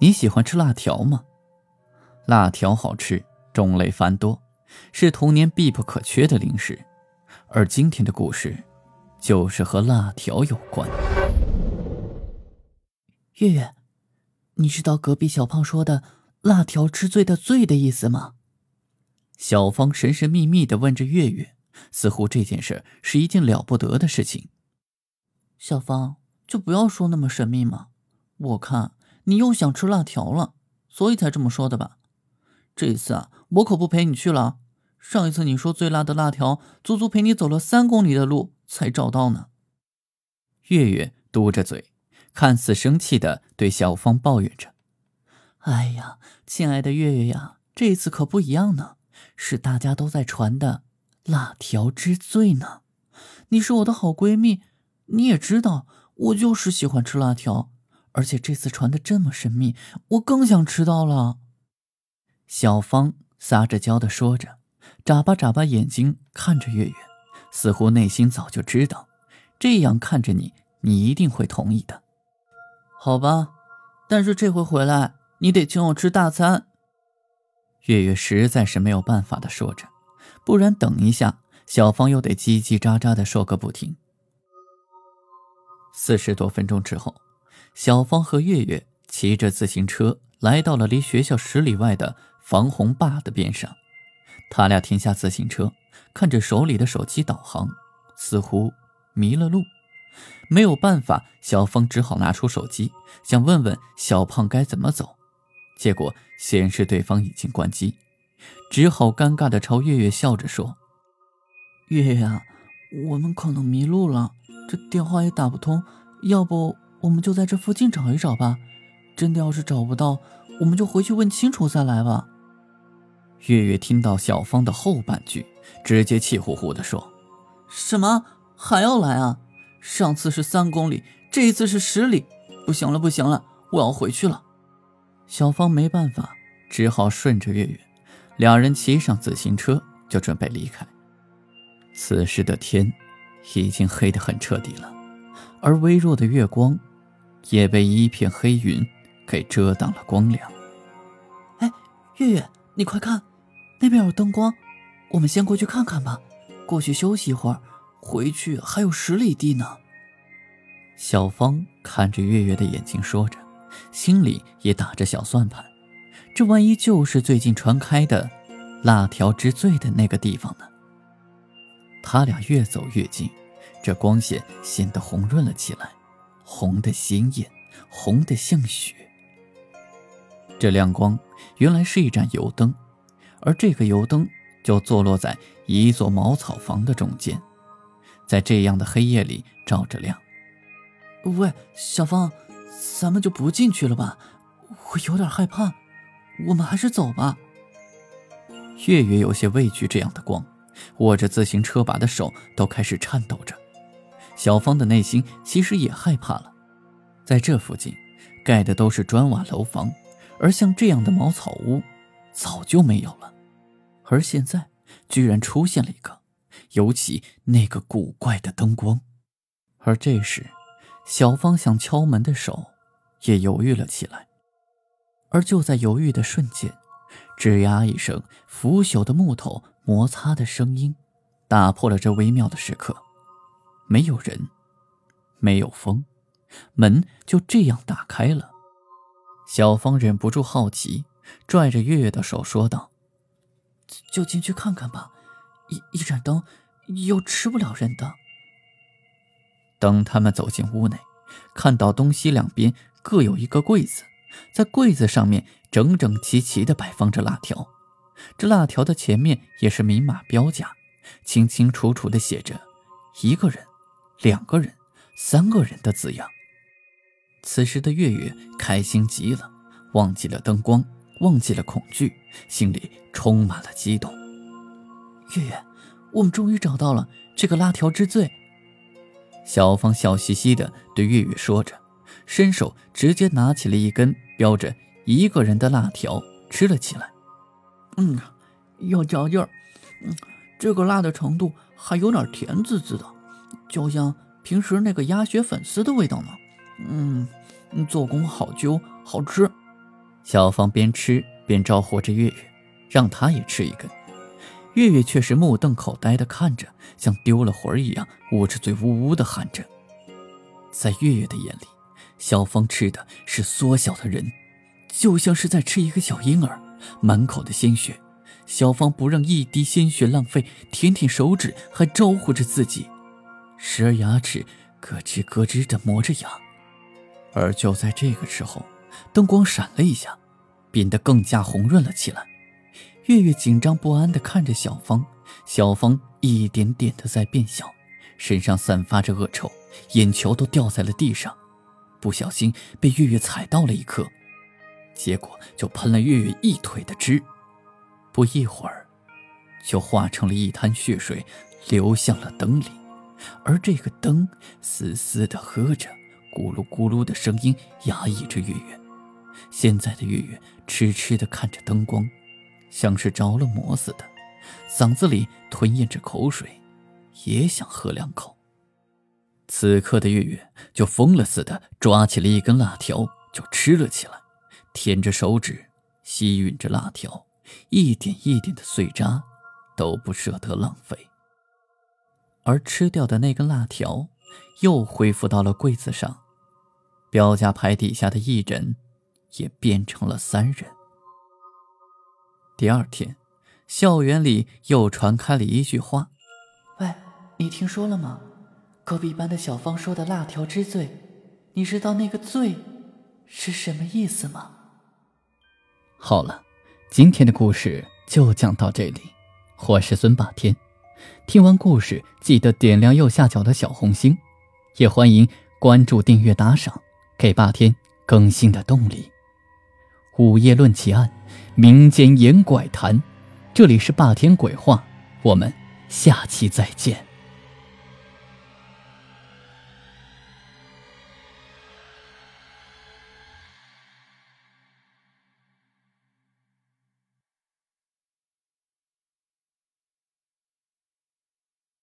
你喜欢吃辣条吗？辣条好吃，种类繁多，是童年必不可缺的零食。而今天的故事，就是和辣条有关。月月，你知道隔壁小胖说的“辣条吃醉”的“醉”的意思吗？小芳神神秘秘的问着月月，似乎这件事是一件了不得的事情。小芳。就不要说那么神秘嘛，我看你又想吃辣条了，所以才这么说的吧？这次啊，我可不陪你去了。上一次你说最辣的辣条，足足陪你走了三公里的路才找到呢。月月嘟着嘴，看似生气的对小芳抱怨着：“哎呀，亲爱的月月呀，这次可不一样呢，是大家都在传的辣条之最呢。你是我的好闺蜜，你也知道。”我就是喜欢吃辣条，而且这次传的这么神秘，我更想迟到了。小芳撒着娇的说着，眨巴眨巴眼睛看着月月，似乎内心早就知道，这样看着你，你一定会同意的。好吧，但是这回回来，你得请我吃大餐。月月实在是没有办法的说着，不然等一下，小芳又得叽叽喳喳的说个不停。四十多分钟之后，小芳和月月骑着自行车来到了离学校十里外的防洪坝的边上。他俩停下自行车，看着手里的手机导航，似乎迷了路。没有办法，小芳只好拿出手机，想问问小胖该怎么走。结果显示对方已经关机，只好尴尬地朝月月笑着说：“月月啊，我们可能迷路了。”这电话也打不通，要不我们就在这附近找一找吧。真的要是找不到，我们就回去问清楚再来吧。月月听到小芳的后半句，直接气呼呼地说：“什么还要来啊？上次是三公里，这一次是十里，不行了，不行了，我要回去了。”小芳没办法，只好顺着月月，两人骑上自行车就准备离开。此时的天。已经黑得很彻底了，而微弱的月光也被一片黑云给遮挡了光亮。哎，月月，你快看，那边有灯光，我们先过去看看吧。过去休息一会儿，回去还有十里地呢。小芳看着月月的眼睛说着，心里也打着小算盘：这万一就是最近传开的“辣条之最”的那个地方呢？他俩越走越近，这光线显得红润了起来，红的鲜艳，红的像血。这亮光原来是一盏油灯，而这个油灯就坐落在一座茅草房的中间，在这样的黑夜里照着亮。喂，小芳，咱们就不进去了吧？我有点害怕，我们还是走吧。月月有些畏惧这样的光。握着自行车把的手都开始颤抖着，小芳的内心其实也害怕了。在这附近，盖的都是砖瓦楼房，而像这样的茅草屋，早就没有了。而现在，居然出现了一个，尤其那个古怪的灯光。而这时，小芳想敲门的手，也犹豫了起来。而就在犹豫的瞬间，吱呀一声，腐朽的木头。摩擦的声音打破了这微妙的时刻，没有人，没有风，门就这样打开了。小芳忍不住好奇，拽着月月的手说道：“就进去看看吧，一一盏灯又吃不了人的。”等他们走进屋内，看到东西两边各有一个柜子，在柜子上面整整齐齐地摆放着辣条。这辣条的前面也是明码标价，清清楚楚的写着“一个人、两个人、三个人”的字样。此时的月月开心极了，忘记了灯光，忘记了恐惧，心里充满了激动。月月，我们终于找到了这个辣条之最。小芳笑嘻嘻的对月月说着，伸手直接拿起了一根标着一个人的辣条吃了起来。嗯，有嚼劲儿。嗯，这个辣的程度还有点甜滋滋的，就像平时那个鸭血粉丝的味道呢。嗯，做工好揪，好吃。小芳边吃边招呼着月月，让他也吃一根。月月却是目瞪口呆地看着，像丢了魂儿一样，捂着嘴呜呜地喊着。在月月的眼里，小芳吃的是缩小的人，就像是在吃一个小婴儿，满口的鲜血。小芳不让一滴鲜血浪费，舔舔手指，还招呼着自己，时而牙齿咯吱咯吱地磨着牙。而就在这个时候，灯光闪了一下，变得更加红润了起来。月月紧张不安地看着小芳，小芳一点点地在变小，身上散发着恶臭，眼球都掉在了地上，不小心被月月踩到了一颗，结果就喷了月月一腿的汁，不一会儿，就化成了一滩血水，流向了灯里，而这个灯嘶嘶的喝着，咕噜咕噜的声音压抑着月月。现在的月月痴痴的看着灯光。像是着了魔似的，嗓子里吞咽着口水，也想喝两口。此刻的月月就疯了似的抓起了一根辣条就吃了起来，舔着手指，吸吮着辣条，一点一点的碎渣都不舍得浪费。而吃掉的那根辣条又恢复到了柜子上，标价牌底下的一人也变成了三人。第二天，校园里又传开了一句话：“喂，你听说了吗？隔壁班的小芳说的‘辣条之最’，你知道那个‘最’是什么意思吗？”好了，今天的故事就讲到这里。我是孙霸天，听完故事记得点亮右下角的小红心，也欢迎关注、订阅、打赏，给霸天更新的动力。午夜论奇案。民间言怪谈，这里是霸天鬼话，我们下期再见。